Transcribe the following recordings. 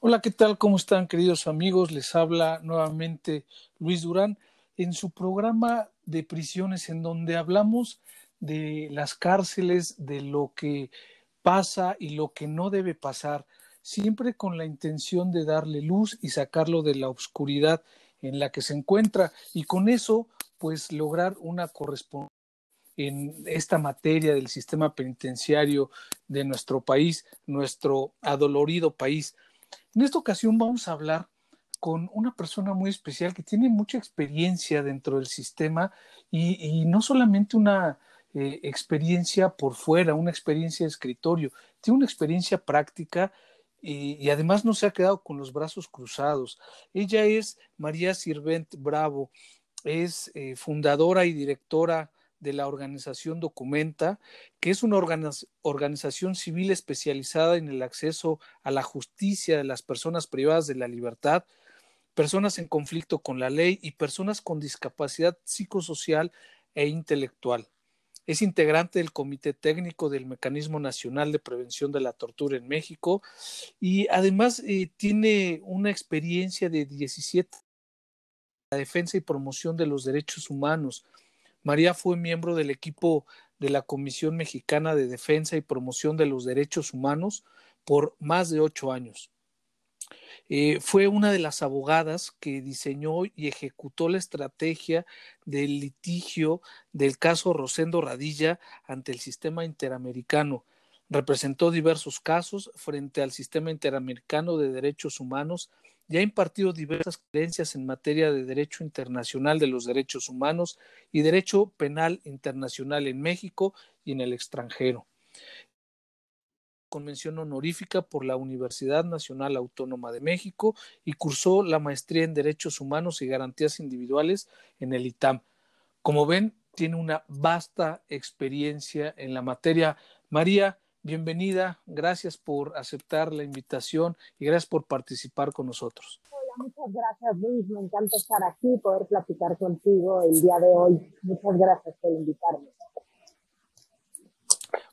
Hola, ¿qué tal? ¿Cómo están queridos amigos? Les habla nuevamente Luis Durán en su programa de prisiones en donde hablamos de las cárceles, de lo que pasa y lo que no debe pasar, siempre con la intención de darle luz y sacarlo de la oscuridad en la que se encuentra y con eso pues lograr una correspondencia en esta materia del sistema penitenciario de nuestro país, nuestro adolorido país. En esta ocasión vamos a hablar con una persona muy especial que tiene mucha experiencia dentro del sistema y, no solamente una eh, experiencia por fuera, una experiencia de escritorio, tiene una experiencia práctica y, además no se ha quedado con los brazos cruzados. Ella es María Sirvent Bravo, es eh, fundadora y directora de la organización Documenta, que es una organización civil especializada en el acceso a la justicia de las personas privadas de la libertad, personas en conflicto con la ley y personas con discapacidad psicosocial e intelectual. Es integrante del Comité Técnico del Mecanismo Nacional de Prevención de la Tortura en México y además eh, tiene una experiencia de 17 la defensa y promoción de los derechos humanos, María fue miembro del equipo de la Comisión Mexicana de Defensa y Promoción de los Derechos Humanos por más de ocho años. Eh, fue una de las abogadas que diseñó y ejecutó la estrategia del litigio del caso Rosendo Radilla ante el sistema interamericano. Representó diversos casos frente al sistema interamericano de derechos humanos y ha impartido diversas creencias en materia de derecho internacional de los derechos humanos y derecho penal internacional en México y en el extranjero. Convención honorífica por la Universidad Nacional Autónoma de México y cursó la maestría en Derechos Humanos y Garantías Individuales en el ITAM. Como ven, tiene una vasta experiencia en la materia. María, bienvenida, gracias por aceptar la invitación y gracias por participar con nosotros. Hola, muchas gracias Luis, me encanta estar aquí, poder platicar contigo el día de hoy. Muchas gracias por invitarme.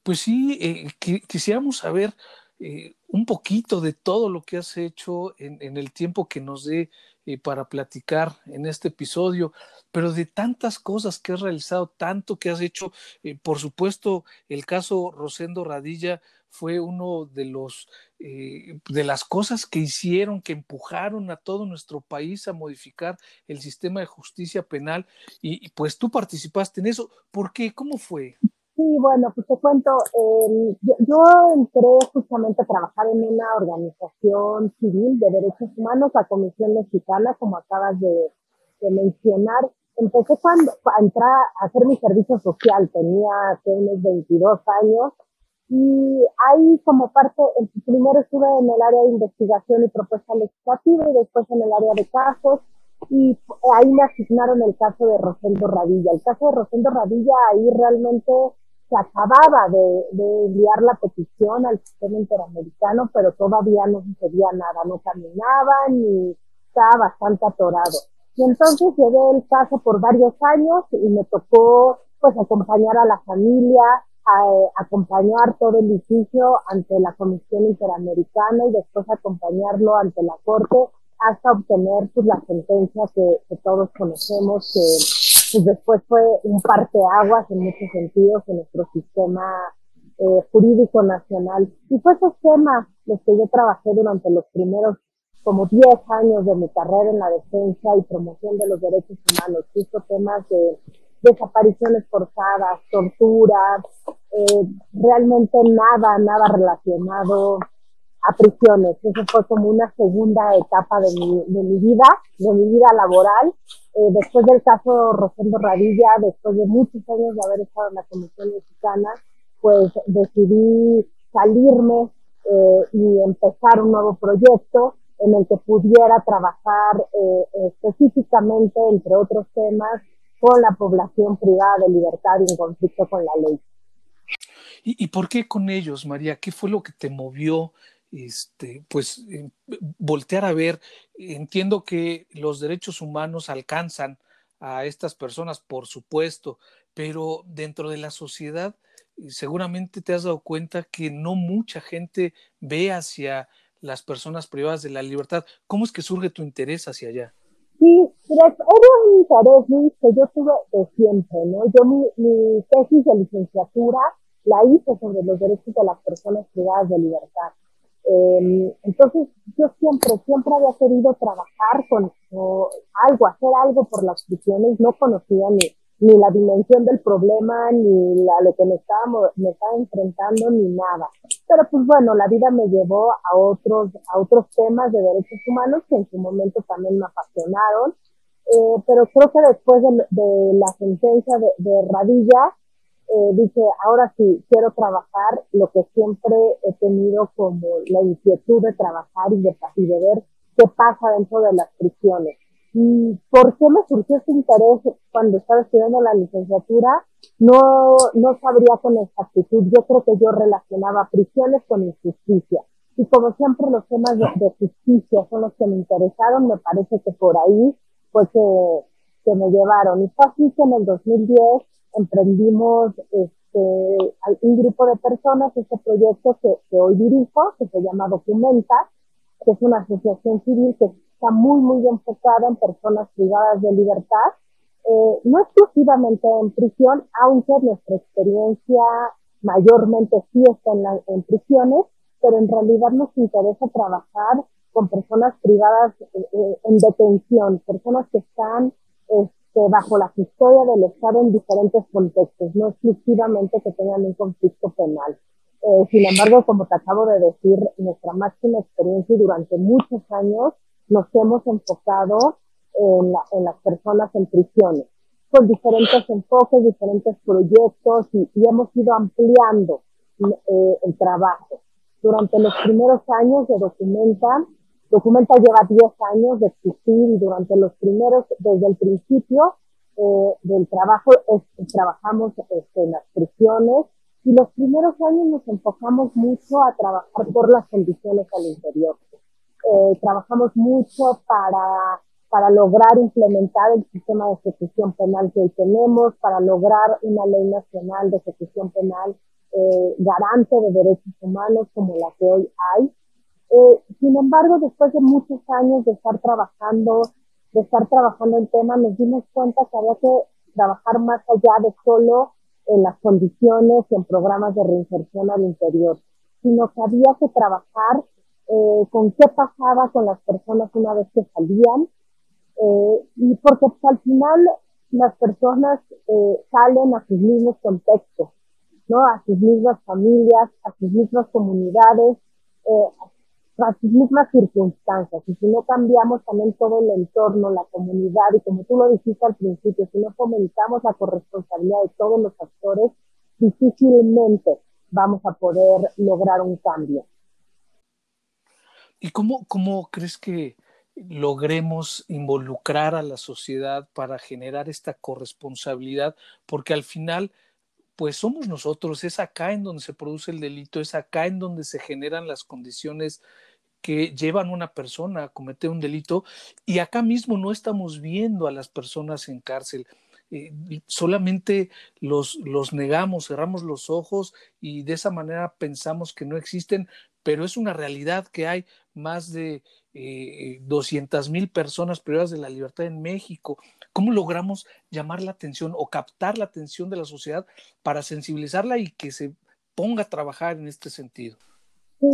Pues sí, eh, quisiéramos saber eh, un poquito de todo lo que has hecho en, el tiempo que nos dé eh, para platicar en este episodio, pero de tantas cosas que has realizado, tanto que has hecho, eh, por supuesto, el caso Rosendo Radilla fue uno de los de las cosas que hicieron, que empujaron a todo nuestro país a modificar el sistema de justicia penal y, y pues tú participaste en eso. ¿Por qué? ¿Cómo fue? Sí, bueno, pues te cuento, eh, yo, entré justamente a trabajar en una organización civil de derechos humanos, la Comisión Mexicana, como acabas de, mencionar. Empecé cuando, a entrar a hacer mi servicio social, tenía hace unos 22 años, y ahí como parte, primero estuve en el área de investigación y propuesta legislativa y después en el área de casos, y ahí me asignaron el caso de Rosendo Radilla. El caso de Rosendo Radilla ahí realmente se acababa de, enviar la petición al sistema interamericano, pero todavía no sucedía nada, no caminaban y estaba bastante atorado. Y entonces llevé el caso por varios años y me tocó pues acompañar a la familia, a, acompañar todo el litigio ante la Comisión Interamericana y después acompañarlo ante la Corte hasta obtener pues la sentencia que todos conocemos que pues después fue un parteaguas en muchos sentidos en nuestro sistema eh, jurídico nacional. Y fue ese tema los que yo trabajé durante los primeros como 10 años de mi carrera en la defensa y promoción de los derechos humanos, justo temas de desapariciones forzadas, torturas, eh, realmente nada, nada relacionado a prisiones. Eso fue como una segunda etapa de mi, de mi vida, de mi vida laboral. Eh, después del caso Rosendo Radilla, después de muchos años de haber estado en la Comisión Mexicana, pues decidí salirme eh, y empezar un nuevo proyecto en el que pudiera trabajar eh, específicamente, entre otros temas, con la población privada de libertad y en conflicto con la ley. ¿Y, por qué con ellos, María? ¿Qué fue lo que te movió? Este, pues voltear a ver, entiendo que los derechos humanos alcanzan a estas personas, por supuesto, pero dentro de la sociedad seguramente te has dado cuenta que no mucha gente ve hacia las personas privadas de la libertad. ¿Cómo es que surge tu interés hacia allá? Sí, era un interés que yo tuve de siempre, ¿no? Yo mi tesis de licenciatura la hice sobre los derechos de las personas privadas de libertad. Eh, entonces, yo siempre, siempre había querido trabajar con algo, hacer algo por las prisiones, no conocía ni, ni la dimensión del problema, ni la, lo que me estaba, me estaba enfrentando, ni nada. Pero pues bueno, la vida me llevó a otros, a otros temas de derechos humanos que en su momento también me apasionaron. Eh, pero creo que después de, de la sentencia de, de Radilla, eh, dije, ahora sí, quiero trabajar lo que siempre he tenido como la inquietud de trabajar y de, y de ver qué pasa dentro de las prisiones. ¿Y por qué me surgió ese interés cuando estaba estudiando la licenciatura? No, no sabría con exactitud. Yo creo que yo relacionaba prisiones con injusticia. Y como siempre los temas de, justicia son los que me interesaron, me parece que por ahí fue que, que me llevaron. Y fue así que en el 2010 emprendimos este, un grupo de personas este proyecto que, que, hoy dirijo, que se llama Documenta, que es una asociación civil que está muy, muy enfocada en personas privadas de libertad, eh, no exclusivamente en prisión, aunque nuestra experiencia mayormente sí está en, en prisiones, pero en realidad nos interesa trabajar con personas privadas eh, eh, en detención, personas que están bajo la custodia del Estado en diferentes contextos, no exclusivamente que tengan un conflicto penal. Eh, sin embargo, como te acabo de decir, nuestra máxima experiencia y durante muchos años nos hemos enfocado en, en las personas en prisiones, con diferentes enfoques, diferentes proyectos y, hemos ido ampliando eh, el trabajo. Durante los primeros años de Documenta, Documenta lleva 10 años de existir y durante los primeros, desde el principio eh, del trabajo, trabajamos este, en las prisiones y los primeros años nos enfocamos mucho a trabajar por las condiciones al interior. Eh, trabajamos mucho para, para lograr implementar el sistema de ejecución penal que hoy tenemos, para lograr una ley nacional de ejecución penal eh, garante de derechos humanos como la que hoy hay. Eh, sin embargo, después de muchos años de estar trabajando, de estar trabajando el tema, nos dimos cuenta que había que trabajar más allá de solo en las condiciones y en programas de reinserción al interior, sino que había que trabajar eh, con qué pasaba con las personas una vez que salían, eh, y porque pues, al final las personas eh, salen a sus mismos contextos, ¿no? A sus mismas familias, a sus mismas comunidades, eh, las mismas circunstancias. Y si no cambiamos también todo el entorno, la comunidad, y como tú lo dijiste al principio, si no fomentamos la corresponsabilidad de todos los actores, difícilmente vamos a poder lograr un cambio. ¿Y cómo, cómo crees que logremos involucrar a la sociedad para generar esta corresponsabilidad? Porque al final pues somos nosotros, es acá en donde se produce el delito, es acá en donde se generan las condiciones que llevan a una persona a cometer un delito y acá mismo no estamos viendo a las personas en cárcel. Eh, solamente los, los negamos, cerramos los ojos y de esa manera pensamos que no existen, pero es una realidad que hay más de eh, 200 mil personas privadas de la libertad en México. ¿Cómo logramos llamar la atención o captar la atención de la sociedad para sensibilizarla y que se ponga a trabajar en este sentido? Sí,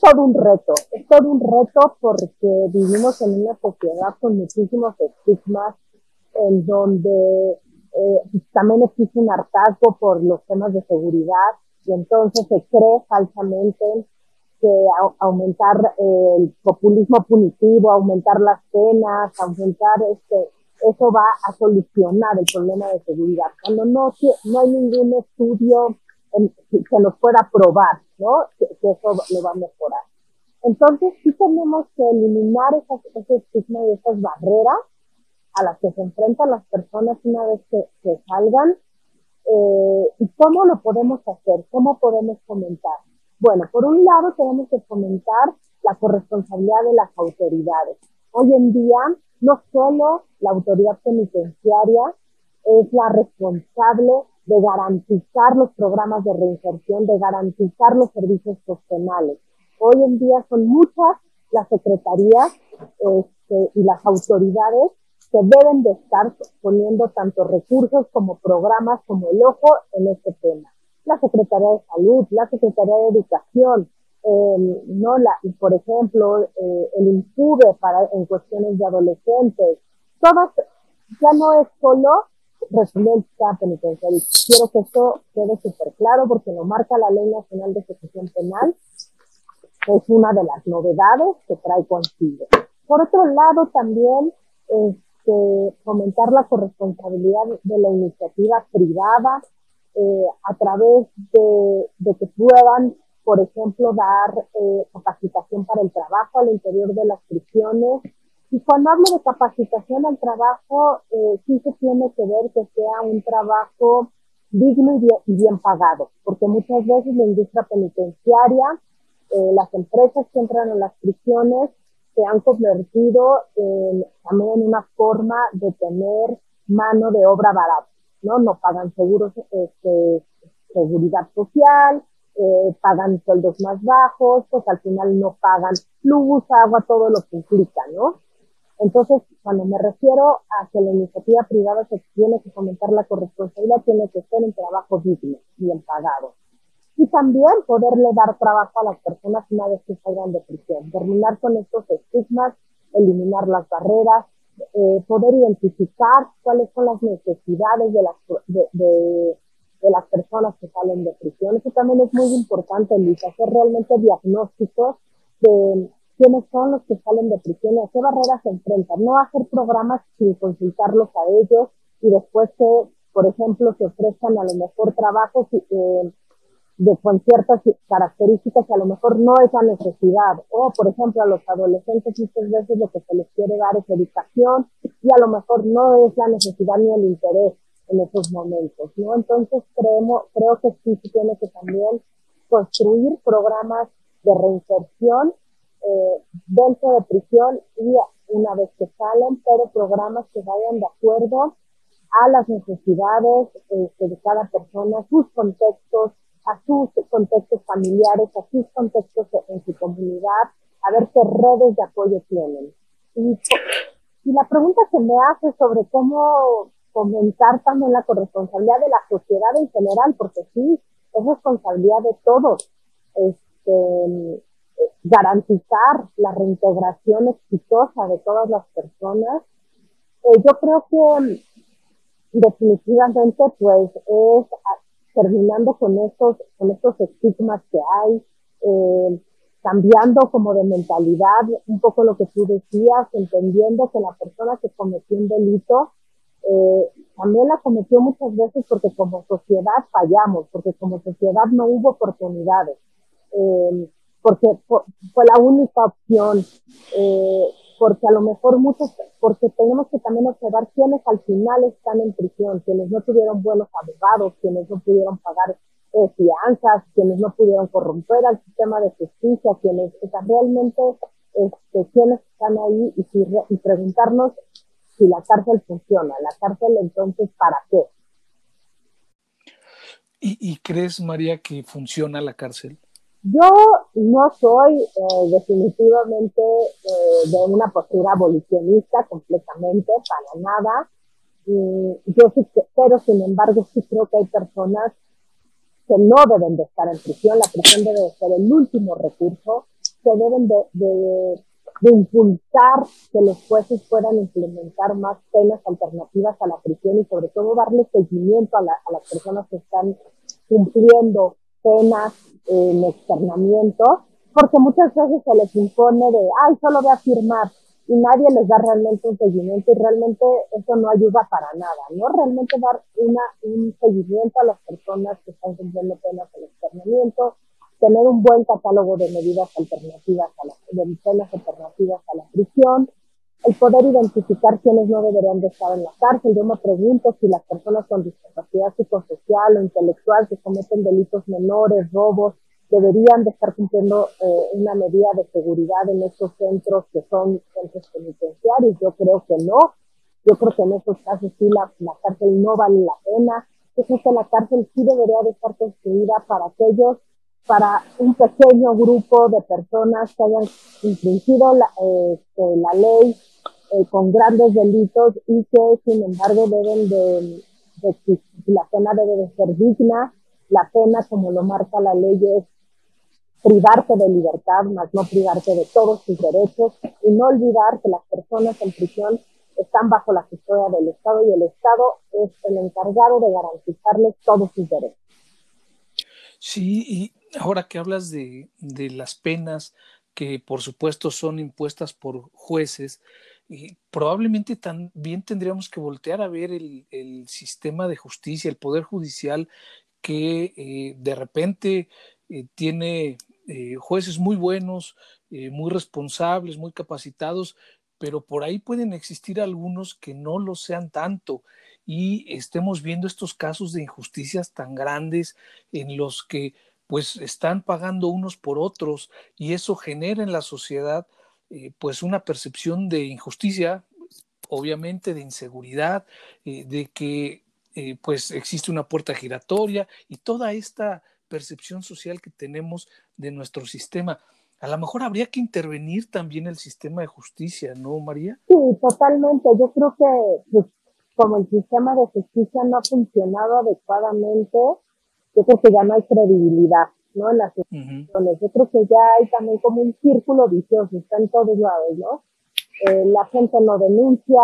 todo un reto, es todo un reto porque vivimos en una sociedad con muchísimos estigmas en donde eh, también existe un hartazgo por los temas de seguridad y entonces se cree falsamente que aumentar el populismo punitivo, aumentar las penas, aumentar este, eso va a solucionar el problema de seguridad. Cuando no, no hay ningún estudio que nos pueda probar, ¿no? Que, eso lo va a mejorar. Entonces sí tenemos que eliminar esas, ese estigma y esas barreras a las que se enfrentan las personas una vez que, que salgan. Eh, ¿Y cómo lo podemos hacer? ¿Cómo podemos fomentar? Bueno, por un lado tenemos que fomentar la corresponsabilidad de las autoridades. Hoy en día, no solo la autoridad penitenciaria es la responsable de garantizar los programas de reinserción, de garantizar los servicios sociales. Hoy en día son muchas las secretarías este, y las autoridades que deben de estar poniendo tanto recursos como programas como el ojo en este tema. La Secretaría de Salud, la Secretaría de Educación, eh, no la, por ejemplo, eh, el INCUBE para, en cuestiones de adolescentes. Todas, ya no es solo residencia penitenciaria. Quiero que esto quede súper claro porque lo marca la Ley Nacional de Ejecución Penal. Es una de las novedades que trae consigo. Por otro lado, también este, fomentar la corresponsabilidad de la iniciativa privada eh, a través de, de que puedan por ejemplo, dar eh, capacitación para el trabajo al interior de las prisiones. Y cuando hablo de capacitación al trabajo, eh, sí se tiene que ver que sea un trabajo digno y bien, pagado, porque muchas veces la industria penitenciaria, eh, las empresas que entran en las prisiones, se han convertido en, también en una forma de tener mano de obra barata, ¿no? No pagan seguros, este, seguridad social, eh, pagan sueldos más bajos, pues al final no pagan luz, agua, todo lo que implica, ¿no? Entonces, cuando me refiero a que la iniciativa privada se tiene que fomentar la corresponsabilidad, tiene que ser un trabajo digno, bien pagado. Y también poderle dar trabajo a las personas una vez que salgan de prisión, terminar con estos estigmas, eliminar las barreras, eh, poder identificar cuáles son las necesidades de, las, personas que salen de prisión. Eso también es muy importante, Luis, hacer realmente diagnósticos de quiénes son los que salen de prisión y a qué barreras se enfrentan. No hacer programas sin consultarlos a ellos y después que, por ejemplo, se ofrezcan a lo mejor trabajos eh, de con ciertas características que a lo mejor no es la necesidad. O, por ejemplo, a los adolescentes muchas veces lo que se les quiere dar es educación y a lo mejor no es la necesidad ni el interés en esos momentos, ¿no? Entonces creemos, creo que sí se tiene que también construir programas de reinserción eh, dentro de prisión y una vez que salen, pero programas que vayan de acuerdo a las necesidades este, de cada persona, sus contextos, a sus contextos familiares, a sus contextos en su comunidad, a ver qué redes de apoyo tienen. Y, la pregunta que me hace sobre cómo fomentar también la corresponsabilidad de la sociedad en general, porque sí, es responsabilidad de todos. Este, garantizar la reintegración exitosa de todas las personas. Eh, yo creo que definitivamente pues es terminando con estos, con estos estigmas que hay, eh, cambiando como de mentalidad, un poco lo que tú decías, entendiendo que la persona que cometió un delito eh, también la cometió muchas veces porque como sociedad fallamos, porque como sociedad no hubo oportunidades, eh, porque fue la única opción, eh, porque a lo mejor muchos, porque tenemos que también observar quiénes al final están en prisión, quienes no tuvieron buenos abogados, quienes no pudieron pagar eh, fianzas, quienes no pudieron corromper al sistema de justicia, quienes, o sea, realmente, este, quienes están ahí y, y preguntarnos si la cárcel funciona. La cárcel entonces, ¿para qué? ¿Y, crees, María, que funciona la cárcel? Yo no soy eh, definitivamente eh, de una postura abolicionista completamente, para nada. yo sí pero sin embargo sí creo que hay personas que no deben de estar en prisión. La prisión debe ser el último recurso, que deben de de impulsar que los jueces puedan implementar más penas alternativas a la prisión y sobre todo darle seguimiento a, las personas que están cumpliendo penas en externamiento, porque muchas veces se les impone de, ay, solo voy a firmar y nadie les da realmente un seguimiento y realmente eso no ayuda para nada, ¿no? Realmente dar una, un seguimiento a las personas que están cumpliendo penas en externamiento, tener un buen catálogo de medidas alternativas, a la, de penas alternativas a la prisión, el poder identificar quiénes no deberían de estar en la cárcel. Yo me pregunto si las personas con discapacidad psicosocial o intelectual que cometen delitos menores, robos, deberían de estar cumpliendo eh, una medida de seguridad en estos centros que son centros penitenciarios. Yo creo que no. Yo creo que en estos casos sí la, la cárcel no vale la pena. Yo creo que la cárcel sí debería de estar construida para aquellos para un pequeño grupo de personas que hayan infringido la, este, ley eh, con grandes delitos y que sin embargo deben de, de, la pena debe de ser digna, la pena como lo marca la ley es privarte de libertad, más no privarte de todos tus derechos y no olvidar que las personas en prisión están bajo la custodia del Estado y el Estado es el encargado de garantizarles todos sus derechos. Sí, y ahora que hablas de, de las penas que por supuesto son impuestas por jueces, y probablemente también tendríamos que voltear a ver el, el sistema de justicia, el poder judicial, que eh, de repente eh, tiene eh, jueces muy buenos, muy responsables, muy capacitados, pero por ahí pueden existir algunos que no lo sean tanto. Y estemos viendo estos casos de injusticias tan grandes en los que pues están pagando unos por otros y eso genera en la sociedad eh, pues una percepción de injusticia, obviamente de inseguridad, eh, de que eh, pues existe una puerta giratoria y toda esta percepción social que tenemos de nuestro sistema. A lo mejor habría que intervenir también el sistema de justicia, ¿no, María? Sí, totalmente. Yo creo que pues, como el sistema de justicia no ha funcionado adecuadamente, yo creo que ya no hay credibilidad, ¿no? En las instituciones. Yo creo que ya hay también como un círculo vicioso, está en todos lados, ¿no? Eh, la gente no denuncia,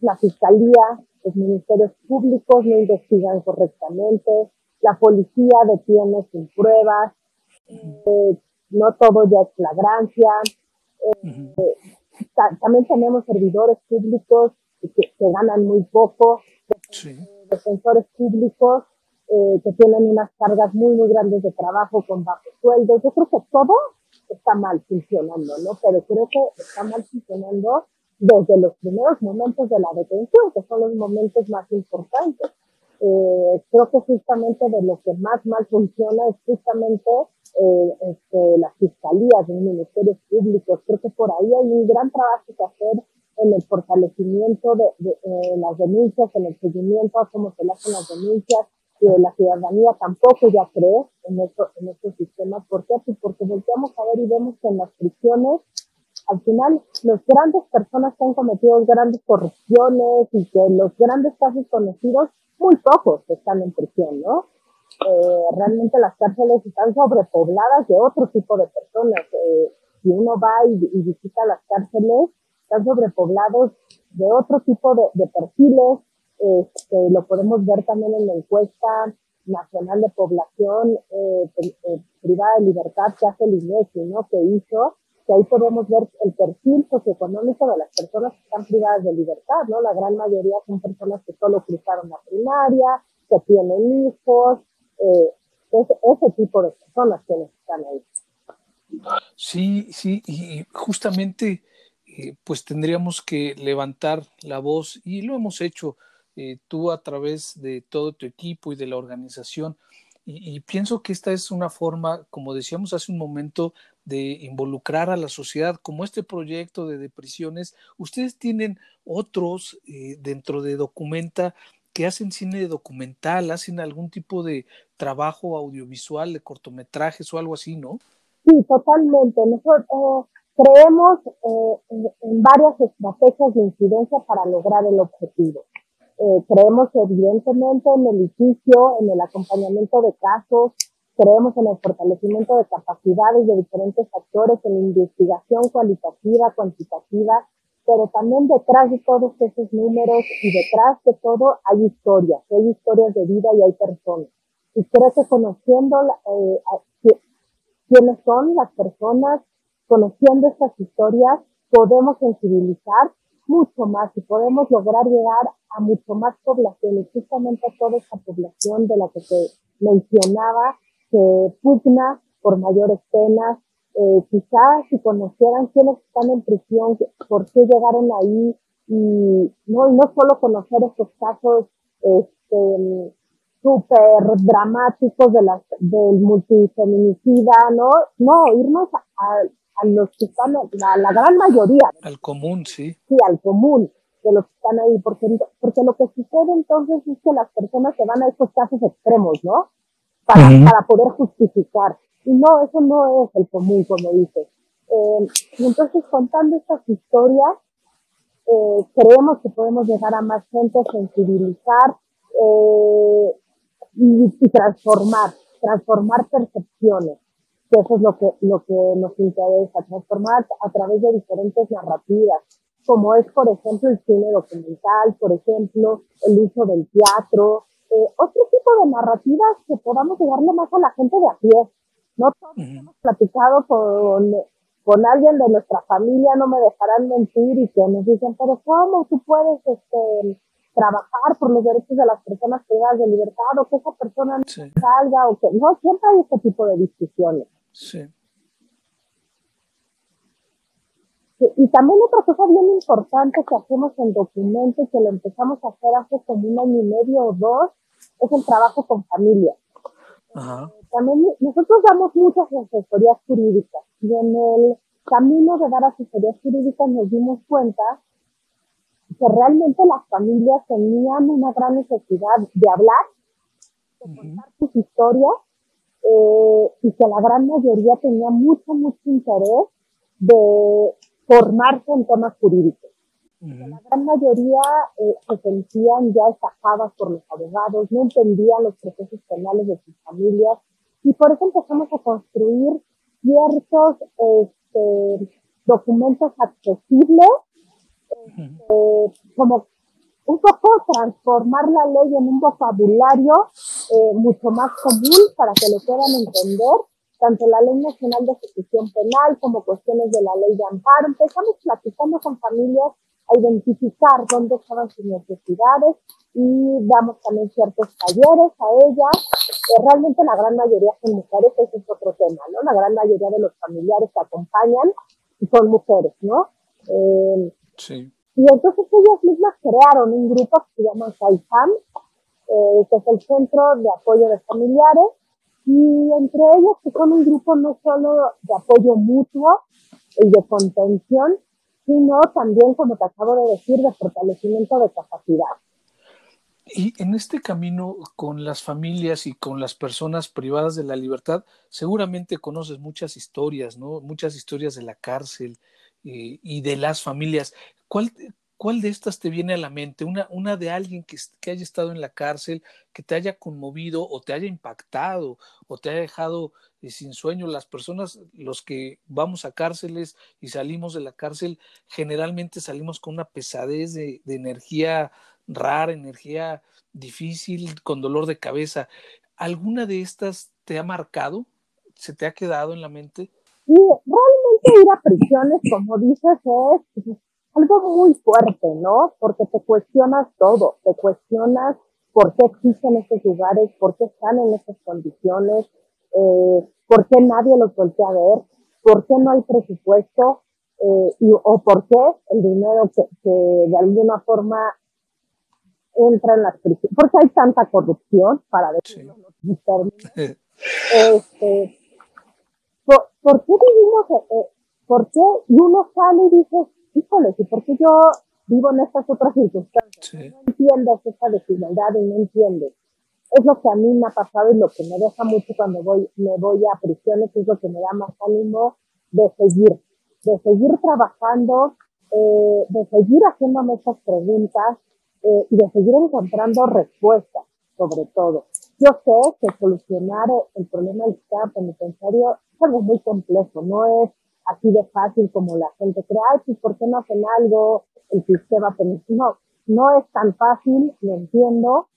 la fiscalía, los ministerios públicos no investigan correctamente, la policía detiene sin pruebas, eh, no todo ya es flagrancia. Eh, también tenemos servidores públicos que, que ganan muy poco, defensores públicos eh, que tienen unas cargas muy, muy grandes de trabajo con bajos sueldos. Yo creo que todo está mal funcionando, ¿no? Pero creo que está mal funcionando desde los primeros momentos de la detención, que son los momentos más importantes. Eh, creo que justamente de lo que más mal funciona es justamente eh, este, las fiscalías, los ministerios públicos. Creo que por ahí hay un gran trabajo que hacer en el fortalecimiento de, de eh, las denuncias, en el seguimiento a cómo se le hacen las denuncias, que la ciudadanía tampoco ya cree en, esto, estos sistemas. ¿Por qué? Porque volteamos a ver y vemos que en las prisiones, al final, las grandes personas que han cometido grandes corrupciones y que los grandes casos conocidos, muy pocos están en prisión, ¿no? Eh, realmente las cárceles están sobrepobladas de otro tipo de personas. Eh, si uno va y, y, visita las cárceles, están sobrepoblados de otro tipo de, de perfiles, este, lo podemos ver también en la encuesta nacional de población eh, eh, privada de libertad que hace el INEGI, ¿no? Que hizo, que ahí podemos ver el perfil socioeconómico de las personas que están privadas de libertad, ¿no? La gran mayoría son personas que solo cruzaron la primaria, que tienen hijos, eh, ese, ese tipo de personas que están ahí. Sí, sí, y justamente eh, pues tendríamos que levantar la voz y lo hemos hecho eh, tú a través de todo tu equipo y de la organización. Y, pienso que esta es una forma, como decíamos hace un momento, de involucrar a la sociedad, como este proyecto de depresiones. Ustedes tienen otros eh, dentro de Documenta que hacen cine documental, hacen algún tipo de trabajo audiovisual, de cortometrajes o algo así, ¿no? Sí, totalmente. Nosotros eh, creemos eh, en varias estrategias de incidencia para lograr el objetivo. Eh, creemos evidentemente en el litigio, en el acompañamiento de casos, creemos en el fortalecimiento de capacidades de diferentes actores, en investigación cualitativa, cuantitativa, pero también detrás de todos esos números y detrás de todo hay historias, hay historias de vida y hay personas. Y creo que conociendo eh, quiénes son las personas, conociendo estas historias, podemos sensibilizar mucho más y podemos lograr llegar a mucho más población y justamente a toda esa población de la que se mencionaba, se pugna por mayores penas, eh, quizás si conocieran quiénes están en prisión, por qué llegaron ahí, y no, no solo conocer estos casos este, súper dramáticos de las, del multifeminicida, ¿no? No, irnos a, a los que están, a la gran mayoría. Al común, sí. Sí, al común de los que están ahí, porque, porque lo que sucede entonces es que las personas se van a estos casos extremos, ¿no? Para, para poder justificar. Y no, eso no es el común, como dices. Eh, y entonces contando estas historias, eh, creemos que podemos llegar a más gente, sensibilizar eh, y, y, transformar, transformar percepciones, que eso es lo que, lo que nos interesa, transformar a través de diferentes narrativas, como es, por ejemplo, el cine documental, por ejemplo, el uso del teatro, eh, otro tipo de narrativas que podamos llegarle más a la gente de a pie. No todos hemos platicado con, con alguien de nuestra familia, no me dejarán mentir, y que nos dicen, pero ¿cómo tú puedes este, trabajar por los derechos de las personas privadas de libertad, o que esa persona no salga, o que no, siempre hay este tipo de discusiones. Sí. Y también otra cosa bien importante que hacemos en documento que lo empezamos a hacer hace como un año y medio o dos es el trabajo con familia. Ajá. También nosotros damos muchas asesorías jurídicas y en el camino de dar asesorías jurídicas nos dimos cuenta que realmente las familias tenían una gran necesidad de hablar, de contar sus historias eh, y que la gran mayoría tenía mucho, mucho interés de formarse en temas jurídicos. La gran mayoría eh, se sentían ya estafadas por los abogados, no entendían los procesos penales de sus familias y por eso empezamos a construir ciertos este, documentos accesibles, este, como un poco transformar la ley en un vocabulario eh, mucho más común para que lo puedan entender tanto la Ley Nacional de Ejecución Penal como cuestiones de la Ley de Amparo. Empezamos platicando con familias a identificar dónde estaban sus necesidades y damos también ciertos talleres a ellas. Eh, realmente la gran mayoría son mujeres, ese es otro tema, ¿no? La gran mayoría de los familiares que acompañan son mujeres, ¿no? Eh, sí. Y entonces ellas mismas crearon un grupo que se llama SAIFAM, eh, que es el Centro de Apoyo de Familiares, y entre ellos que son un grupo no solo de apoyo mutuo y de contención, sino también, como te acabo de decir, de fortalecimiento de capacidad. Y en este camino con las familias y con las personas privadas de la libertad, seguramente conoces muchas historias, ¿no? Muchas historias de la cárcel eh, y de las familias. ¿Cuál, ¿Cuál de estas te viene a la mente? Una, una de alguien que, que, haya estado en la cárcel, que te haya conmovido o te haya impactado o te haya dejado eh, sin sueño. Las personas, los que vamos a cárceles y salimos de la cárcel, generalmente salimos con una pesadez de, de energía rara, energía difícil, con dolor de cabeza. ¿Alguna de estas te ha marcado? ¿Se te ha quedado en la mente? Sí, realmente ir a prisiones, como dices, es algo muy fuerte, ¿no? Porque te cuestionas todo, te cuestionas por qué existen estos lugares, por qué están en estas condiciones, eh, por qué nadie los voltea a ver, por qué no hay presupuesto, eh, y, o por qué el dinero que, que, de alguna forma entra en las prisiones, porque hay tanta corrupción, para decirlo sí. este, ¿por, ¿por, qué vivimos, eh, eh, por qué y uno sale y dice, híjole, ¿y por qué yo vivo en estas otras circunstancias? No entiendes esta desigualdad y no entiendes. Es lo que a mí me ha pasado y lo que me deja mucho cuando voy, me voy a prisiones, es lo que me da más ánimo de seguir, de seguir trabajando, eh, de seguir haciéndome estas preguntas eh, y de seguir encontrando respuestas, sobre todo. Yo sé que solucionar el problema del penitenciario es algo muy complejo, no es así de fácil como la gente cree, ay, pues ¿por qué no hacen algo? El sistema No, no es tan fácil, lo entiendo.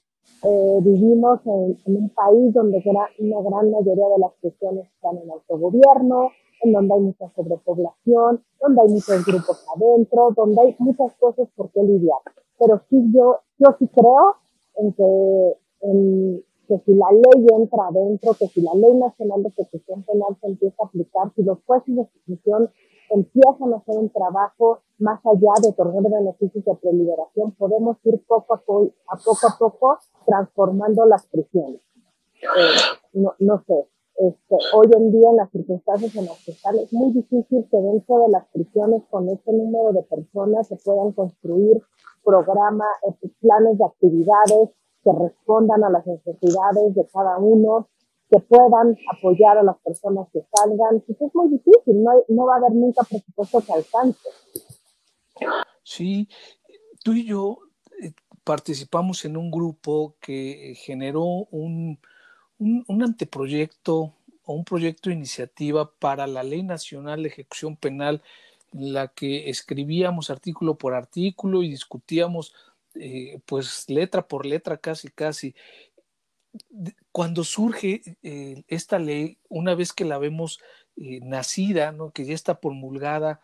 Eh, vivimos en, un país donde una gran mayoría de las cuestiones están en autogobierno, en donde hay mucha sobrepoblación, donde hay muchos grupos adentro, donde hay muchas cosas por qué lidiar. Pero sí, yo, yo sí creo en que, en, que si la ley entra adentro, que si la ley nacional de ejecución penal se empieza a aplicar, si los jueces de ejecución empiezan a hacer un trabajo más allá de otorgar beneficios de preliberación, podemos ir poco a, poco a poco, a poco transformando las prisiones. Eh, no, no sé, este, hoy en día en las circunstancias en las que están es muy difícil que dentro de las prisiones con este número de personas se puedan construir programas, eh, planes de actividades que respondan a las necesidades de cada uno, que puedan apoyar a las personas que salgan. Pues es muy difícil, no, no va a haber nunca presupuesto que alcance. Sí, tú y yo eh, participamos en un grupo que generó un, un, un anteproyecto o un proyecto de iniciativa para la Ley Nacional de Ejecución Penal en la que escribíamos artículo por artículo y discutíamos eh, pues letra por letra casi casi. Cuando surge eh, esta ley, una vez que la vemos eh, nacida, ¿no? que ya está promulgada,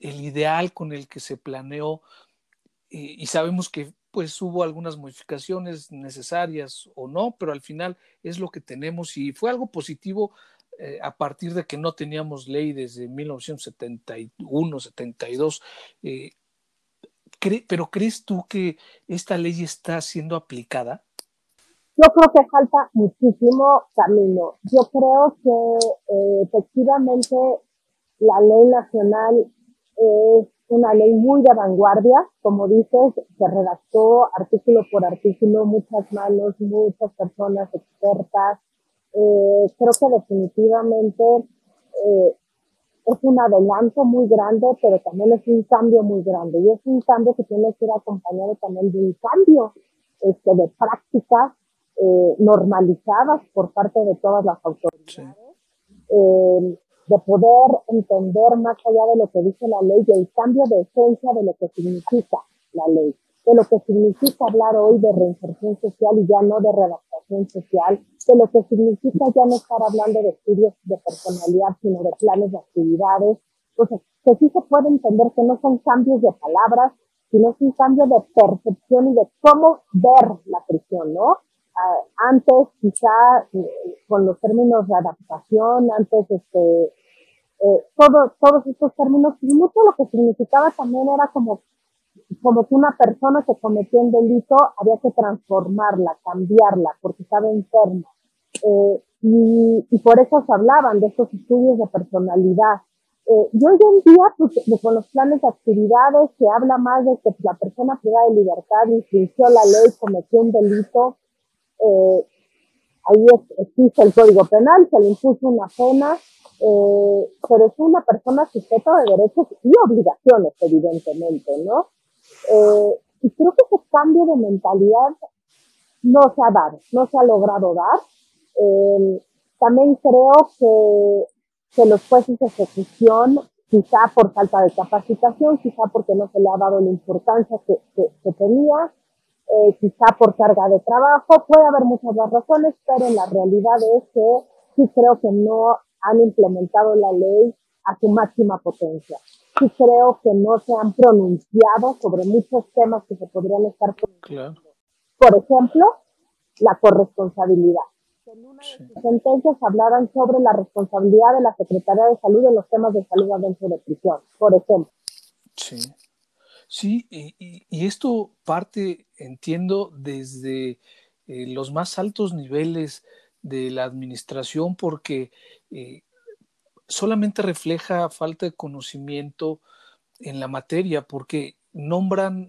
el ideal con el que se planeó, y sabemos que pues hubo algunas modificaciones necesarias o no, pero al final es lo que tenemos y fue algo positivo a partir de que no teníamos ley desde 1971, 72. Eh, ¿Pero crees tú que esta ley está siendo aplicada? Yo creo que falta muchísimo camino. Yo creo que eh, efectivamente la ley nacional es una ley muy de vanguardia, como dices, se redactó artículo por artículo, muchas manos, muchas personas expertas, eh, creo que definitivamente eh, es un adelanto muy grande, pero también es un cambio muy grande. Y es un cambio que tiene que ir acompañado también de un cambio este, de prácticas eh, normalizadas por parte de todas las autoridades, eh, de poder entender más allá de lo que dice la ley y el cambio de esencia de lo que significa la ley, de lo que significa hablar hoy de reinserción social y ya no de redactación social, de lo que significa ya no estar hablando de estudios de personalidad, sino de planes de actividades. Pues que sí se puede entender que no son cambios de palabras, sino es un cambio de percepción y de cómo ver la prisión, ¿no? Ah, antes, quizá, eh, con los términos de adaptación, antes, este, eh, todo, todos estos términos, y mucho lo que significaba también era como, que una persona que cometió un delito había que transformarla, cambiarla, porque estaba enferma. Eh, y, y, por eso se hablaban de estos estudios de personalidad. Eh, y hoy en día, pues, con los planes de actividades, se habla más de que la persona privada de libertad infringió la ley, cometió un delito. Eh, ahí existe el Código Penal, se le impuso una pena, eh, pero es una persona sujeta de derechos y obligaciones, evidentemente, ¿no? Eh, y creo que ese cambio de mentalidad no se ha dado, no se ha logrado dar. Eh, también creo que, que los jueces de ejecución, quizá por falta de capacitación, quizá porque no se le ha dado la importancia que, que, tenía, eh, quizá por carga de trabajo, puede haber muchas más razones, pero la realidad es que sí creo que no han implementado la ley a su máxima potencia. Sí creo que no se han pronunciado sobre muchos temas que se podrían estar pronunciando. Por ejemplo, la corresponsabilidad en una de sus sentencias hablaban sobre la responsabilidad de la Secretaría de Salud en los temas de salud adentro de prisión, por ejemplo. Sí, sí, y, esto parte, entiendo, desde eh, los más altos niveles de la administración, porque eh, solamente refleja falta de conocimiento en la materia, porque nombran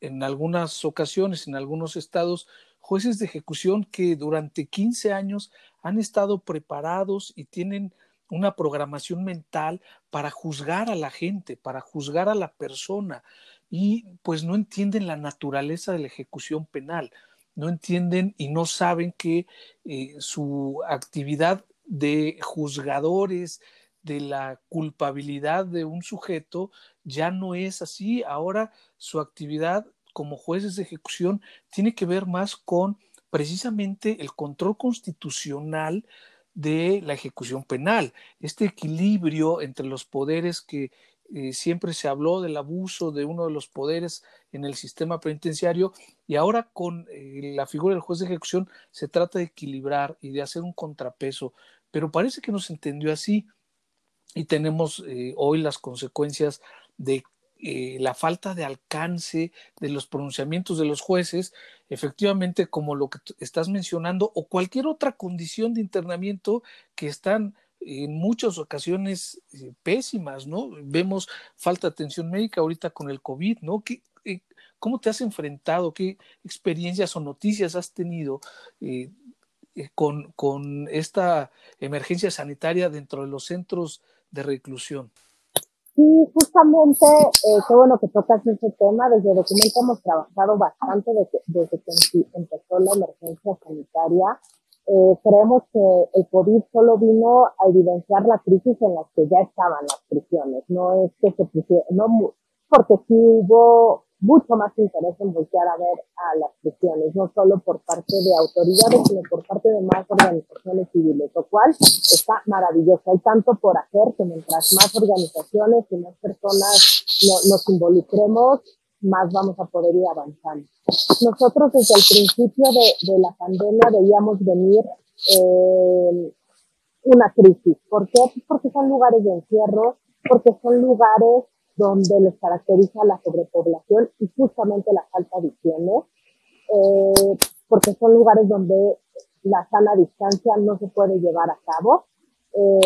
en algunas ocasiones, en algunos estados, jueces de ejecución que durante 15 años han estado preparados y tienen una programación mental para juzgar a la gente, para juzgar a la persona y pues no entienden la naturaleza de la ejecución penal, no entienden y no saben que eh, su actividad de juzgadores de la culpabilidad de un sujeto ya no es así, ahora su actividad como jueces de ejecución tiene que ver más con precisamente el control constitucional de la ejecución penal, este equilibrio entre los poderes que eh, siempre se habló del abuso de uno de los poderes en el sistema penitenciario y ahora con eh, la figura del juez de ejecución se trata de equilibrar y de hacer un contrapeso, pero parece que no se entendió así y tenemos eh, hoy las consecuencias de la falta de alcance de los pronunciamientos de los jueces, efectivamente como lo que estás mencionando, o cualquier otra condición de internamiento que están en muchas ocasiones eh, pésimas, ¿no? Vemos falta de atención médica ahorita con el COVID, ¿no? ¿Qué, eh, ¿Cómo te has enfrentado? ¿Qué experiencias o noticias has tenido eh, con, con, esta emergencia sanitaria dentro de los centros de reclusión? Sí, justamente, qué bueno que tocas ese tema. Desde Documento hemos trabajado bastante desde, desde que empezó la emergencia sanitaria eh, creemos que el COVID solo vino a evidenciar la crisis en la que ya estaban las prisiones. No es que se pusieron, no, porque sí hubo mucho más interés en voltear a ver a las prisiones, no solo por parte de autoridades, sino por parte de más organizaciones civiles, lo cual está maravilloso. Hay tanto por hacer que mientras más organizaciones y más personas nos involucremos, más vamos a poder ir avanzando. Nosotros desde el principio de, la pandemia veíamos venir eh, una crisis. ¿Por qué? Porque son lugares de encierro, porque son lugares donde les caracteriza la sobrepoblación y justamente la falta de higiene, eh, porque son lugares donde la sana distancia no se puede llevar a cabo eh,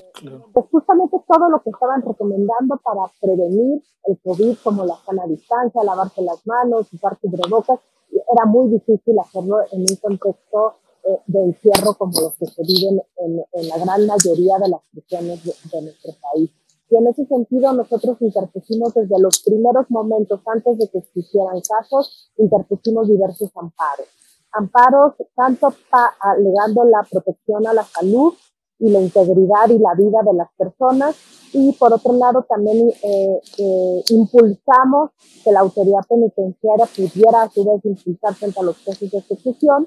pues justamente todo lo que estaban recomendando para prevenir el COVID, como la sana distancia, lavarse las manos, usar cubrebocas, era muy difícil hacerlo en un contexto eh, de encierro como los que se viven en, en, la gran mayoría de las prisiones de, de, nuestro país. Y en ese sentido nosotros interpusimos desde los primeros momentos, antes de que existieran casos, interpusimos diversos amparos. Amparos tanto alegando la protección a la salud y la integridad y la vida de las personas. Y por otro lado, también eh, eh, impulsamos que la autoridad penitenciaria pudiera a su vez impulsar frente a los casos de ejecución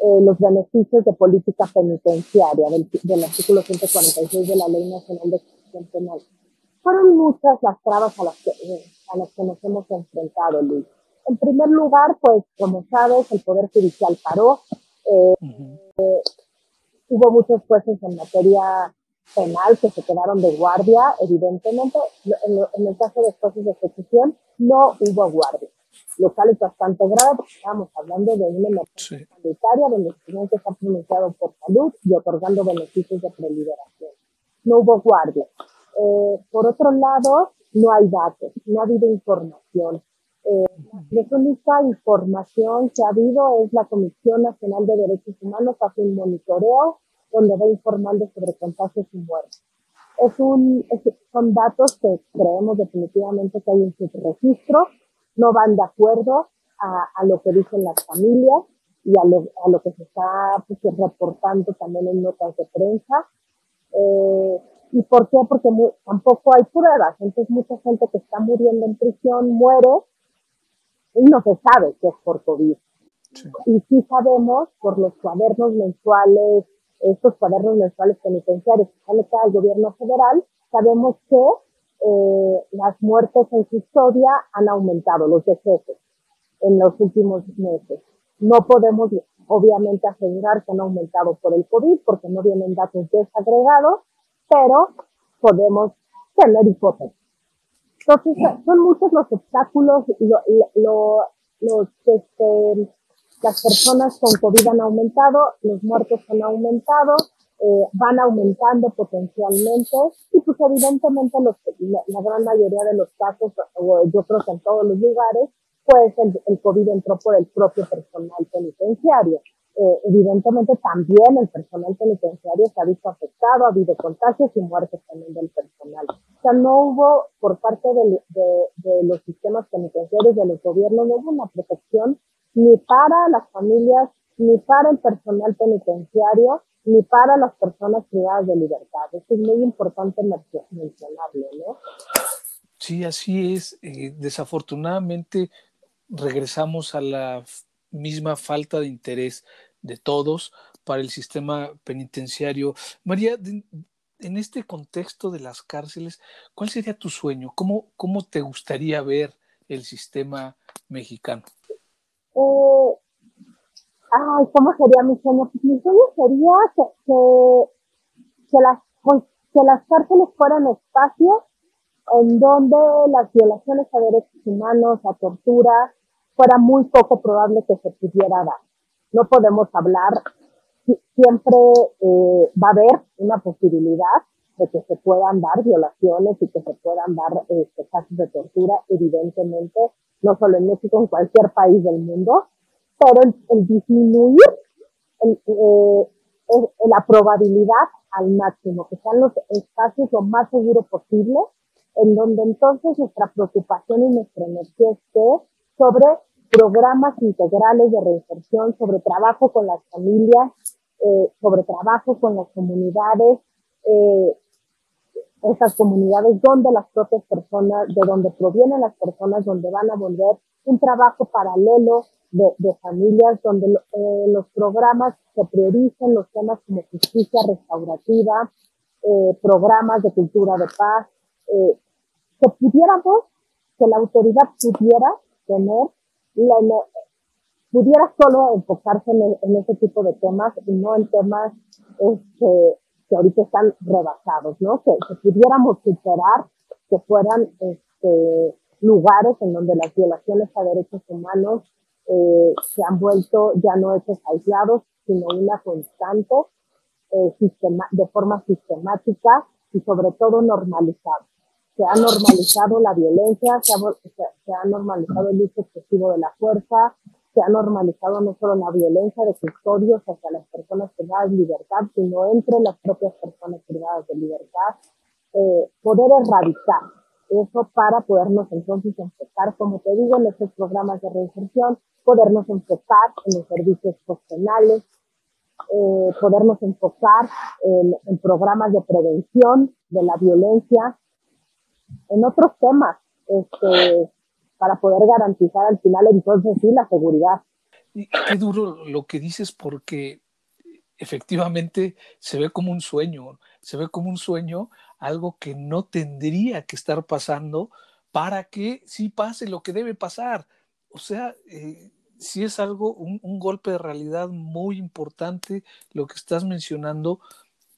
eh, los beneficios de política penitenciaria del, del, artículo 146 de la Ley Nacional de Ejecución Penal. Fueron muchas las trabas a las que, a las que nos hemos enfrentado, Luis. En primer lugar, pues, como sabes, el Poder Judicial paró. Eh, uh Hubo muchos jueces en materia penal que se quedaron de guardia, evidentemente. En, el caso de jueces de ejecución no hubo guardia, lo cual es bastante grave porque estamos hablando de una emergencia sanitaria donde el estudiante está pronunciado por salud y otorgando beneficios de preliberación. No hubo guardia. Eh, por otro lado, no hay datos, no ha habido información. Eh, la única información que ha habido es la Comisión Nacional de Derechos Humanos hace un monitoreo donde va informando sobre contagios y muertes. Es un, son datos que creemos definitivamente que hay un subregistro, no van de acuerdo a, a, lo que dicen las familias y a lo, a lo que se está pues, reportando también en notas de prensa. Eh, ¿Y por qué? Porque tampoco hay pruebas. Entonces mucha gente que está muriendo en prisión muere y no se sabe que es por COVID. Y sí sabemos por los cuadernos mensuales, estos cuadernos mensuales penitenciarios que sale cada gobierno federal, sabemos que eh, las muertes en custodia han aumentado, los decesos, en los últimos meses. No podemos, obviamente, asegurar que han aumentado por el COVID porque no vienen datos desagregados, pero podemos tener hipótesis. Entonces, son muchos los obstáculos, lo, lo, los, este, las personas con COVID han aumentado, los muertos han aumentado, eh, van aumentando potencialmente y pues evidentemente los, la, la, gran mayoría de los casos, yo creo que en todos los lugares, pues el, el COVID entró por el propio personal penitenciario eh, evidentemente también el personal penitenciario se ha visto afectado, ha habido contagios y muertes también del personal. O sea, no hubo por parte de, de, de los sistemas penitenciarios de los gobiernos, no hubo una protección ni para las familias, ni para el personal penitenciario, ni para las personas privadas de libertad. Esto es muy importante mencionarlo, ¿no? Sí, así es. Eh, desafortunadamente regresamos a la misma falta de interés de todos para el sistema penitenciario. María, en este contexto de las cárceles, ¿cuál sería tu sueño? ¿Cómo, cómo te gustaría ver el sistema mexicano? Eh, ay, ¿cómo sería mi sueño? Pues mi sueño sería que, que, las, pues, que las cárceles fueran espacios en donde las violaciones a derechos humanos, a tortura, fuera muy poco probable que se pudiera dar. No podemos hablar, siempre eh, va a haber una posibilidad de que se puedan dar violaciones y que se puedan dar este, casos de tortura, evidentemente, no solo en México, en cualquier país del mundo, pero el, disminuir eh, la probabilidad al máximo, que sean los espacios lo más seguro posible, en donde entonces nuestra preocupación y nuestra energía esté sobre programas integrales de reinserción, sobre trabajo con las familias, eh, sobre trabajo con las comunidades, eh, esas comunidades donde las propias personas, de donde provienen las personas, donde van a volver, un trabajo paralelo de, familias, donde eh, los programas se prioricen los temas como justicia restaurativa, programas de cultura de paz, que pudiéramos, que la autoridad pudiera tener, la, pudiera solo enfocarse en, en, ese tipo de temas y no en temas este, que ahorita están rebasados, ¿no? Que, pudiéramos superar, que fueran este, lugares en donde las violaciones a derechos humanos eh, se han vuelto ya no hechos aislados, sino una constante eh, de forma sistemática y sobre todo normalizada. Se ha normalizado la violencia, se ha, se ha normalizado el uso excesivo de la fuerza, se ha normalizado no solo la violencia de custodios hacia las personas privadas de libertad, sino entre las propias personas privadas de libertad, eh, poder erradicar eso para podernos entonces enfocar, como te digo, en estos programas de reinserción, podernos enfocar en los servicios penales, eh, podernos enfocar en, en programas de prevención de la violencia, en otros temas, este, para poder garantizar al final entonces sí la seguridad. Qué duro lo que dices porque efectivamente se ve como un sueño, se ve como un sueño, algo que no tendría que estar pasando para que sí pase lo que debe pasar. O sea, eh, sí es algo, un, golpe de realidad muy importante lo que estás mencionando,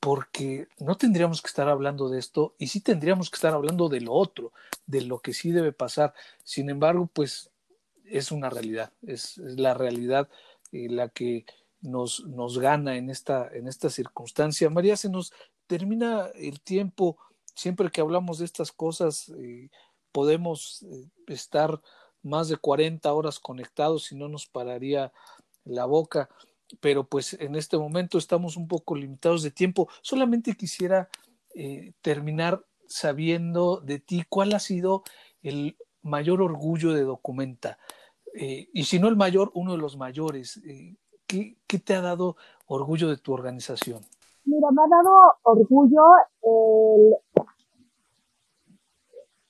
porque no tendríamos que estar hablando de esto y sí tendríamos que estar hablando de lo otro, de lo que sí debe pasar. Sin embargo, pues es una realidad, es, la realidad eh, la que nos, nos gana en esta, en esta circunstancia. María, se nos termina el tiempo, siempre que hablamos de estas cosas, eh, podemos eh, estar más de 40 horas conectados y no nos pararía la boca pero pues en este momento estamos un poco limitados de tiempo. Solamente quisiera eh, terminar sabiendo de ti cuál ha sido el mayor orgullo de Documenta. Eh, y si no el mayor, uno de los mayores. Eh, ¿qué, ¿qué, te ha dado orgullo de tu organización? Mira, me ha dado orgullo el...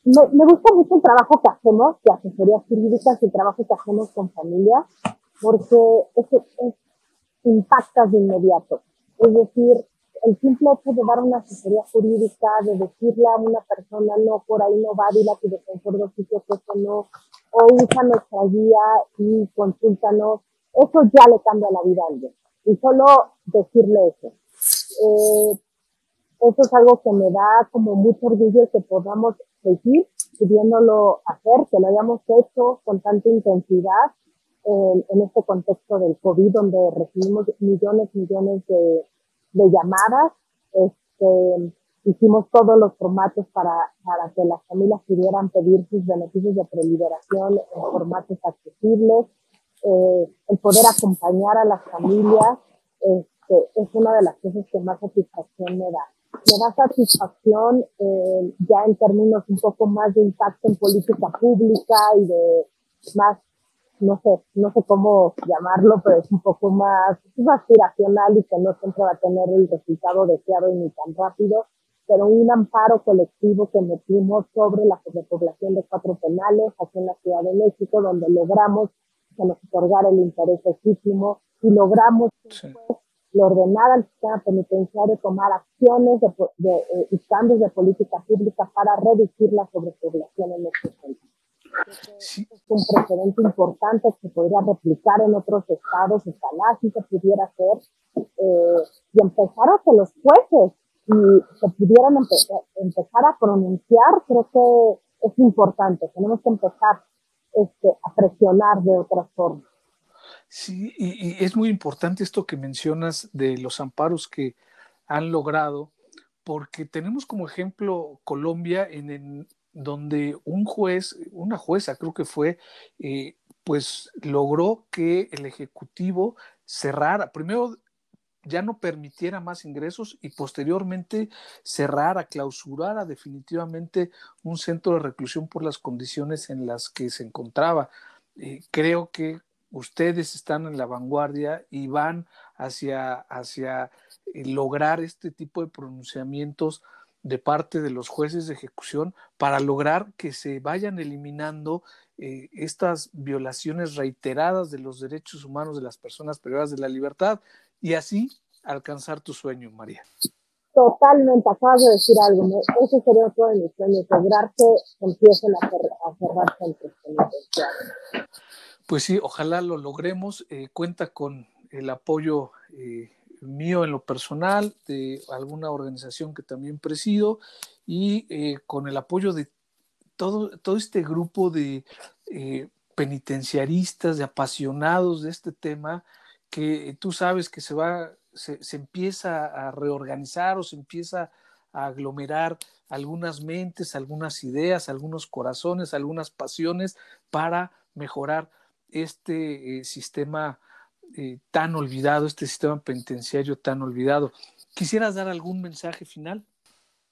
Me, me gusta mucho el trabajo que hacemos, de asesorías jurídicas el trabajo que hacemos con familias, porque es impactas de inmediato. Es decir, el simple hecho de dar una asesoría jurídica, de decirle a una persona, no, por ahí no va, dile a tu defensor de oficio que eso no, o usa nuestra guía y consúltanos, eso ya le cambia la vida a alguien. Y solo decirle eso. Eh, eso es algo que me da como mucho orgullo que podamos seguir pudiéndolo hacer, que lo hayamos hecho con tanta intensidad en, en, este contexto del COVID, donde recibimos millones, millones de, de llamadas. Este, hicimos todos los formatos para, para que las familias pudieran pedir sus beneficios de preliberación en formatos accesibles. Eh, el poder acompañar a las familias este, es una de las cosas que más satisfacción me da. Me da satisfacción eh, ya en términos un poco más de impacto en política pública y de más no sé, no sé cómo llamarlo, pero es un poco más, es aspiracional y que no siempre va a tener el resultado deseado y ni tan rápido, pero un amparo colectivo que metimos sobre la población de cuatro penales aquí en la Ciudad de México, donde logramos que nos otorgara el interés legítimo y logramos sí. le ordenara al sistema penitenciario tomar acciones de, eh, y cambios de política pública para reducir la sobrepoblación en nuestro Es un precedente importante que podría replicar en otros estados, ojalá si se pudiera hacer, eh, y empezar a que los jueces y se pudieran empezar a pronunciar, creo que es importante. Tenemos que empezar este, a presionar de otra forma. Sí, y, es muy importante esto que mencionas de los amparos que han logrado, porque tenemos como ejemplo Colombia en, donde un juez, una jueza creo que fue, eh, pues logró que el Ejecutivo cerrara, primero ya no permitiera más ingresos y posteriormente cerrara, clausurara definitivamente un centro de reclusión por las condiciones en las que se encontraba. Eh, creo que ustedes están en la vanguardia y van hacia, hacia eh, lograr este tipo de pronunciamientos de parte de los jueces de ejecución para lograr que se vayan eliminando eh, estas violaciones reiteradas de los derechos humanos de las personas privadas de la libertad y así alcanzar tu sueño, María. Totalmente, acabas de decir algo, ¿no? ese sería otro de mis sueños, lograr que empiecen a, cerrar centros Pues sí, ojalá lo logremos. Eh, cuenta con el apoyo eh, mío en lo personal, de alguna organización que también presido y eh, con el apoyo de todo, todo este grupo de penitenciaristas, de apasionados de este tema, que tú sabes que se va, se, se empieza a reorganizar o se empieza a aglomerar algunas mentes, algunas ideas, algunos corazones, algunas pasiones para mejorar este eh, sistema eh, tan olvidado, este sistema penitenciario tan olvidado. ¿Quisieras dar algún mensaje final?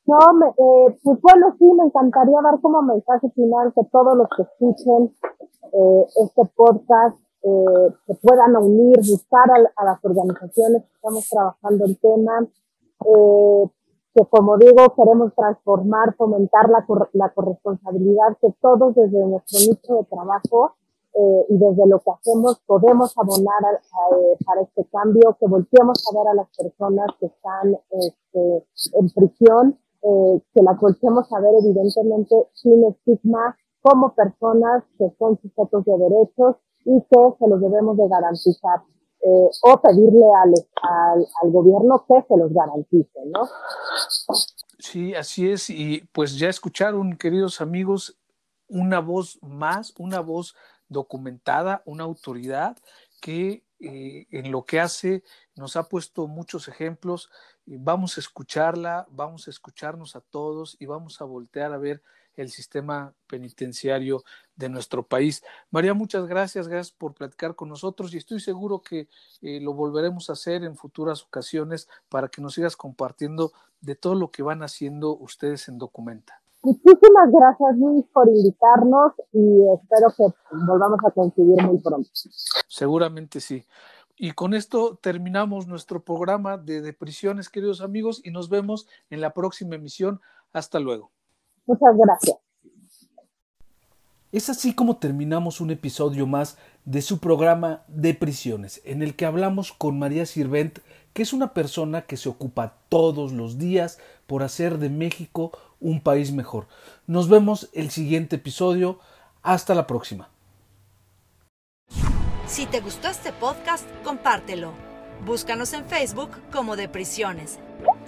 No, eh, pues bueno, sí, me encantaría dar como mensaje final que todos los que escuchen este podcast se puedan unir, buscar a, las organizaciones que estamos trabajando el tema, que como digo, queremos transformar, fomentar la, la corresponsabilidad que todos desde nuestro nicho de trabajo eh, y desde lo que hacemos podemos abonar eh, para este cambio, que volteemos a ver a las personas que están este, en prisión, eh, que las volteemos a ver evidentemente sin estigma como personas que son sujetos de derechos y que se los debemos de garantizar. o pedirle al, al, al gobierno que se los garantice, ¿no? Sí, así es. Y pues ya escucharon, queridos amigos, una voz más, una voz documentada, una autoridad que eh, en lo que hace nos ha puesto muchos ejemplos. Vamos a escucharla, vamos a escucharnos a todos y vamos a voltear a ver el sistema penitenciario de nuestro país. María, muchas gracias, gracias por platicar con nosotros y estoy seguro que eh, lo volveremos a hacer en futuras ocasiones para que nos sigas compartiendo de todo lo que van haciendo ustedes en Documenta. Muchísimas gracias Luis por invitarnos y espero que volvamos a coincidir muy pronto. Seguramente sí. Y con esto terminamos nuestro programa de depresiones, queridos amigos, y nos vemos en la próxima emisión. Hasta luego. Muchas gracias. Es así como terminamos un episodio más de su programa de prisiones, en el que hablamos con María Sirvent, que es una persona que se ocupa todos los días por hacer de México un país mejor. Nos vemos el siguiente episodio. Hasta la próxima. Si te gustó este podcast, compártelo. Búscanos en Facebook como de Prisiones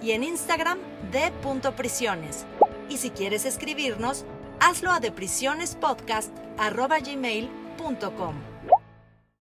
y en Instagram de Prisiones. Y si quieres escribirnos, hazlo a deprisionespodcast.gmail.com.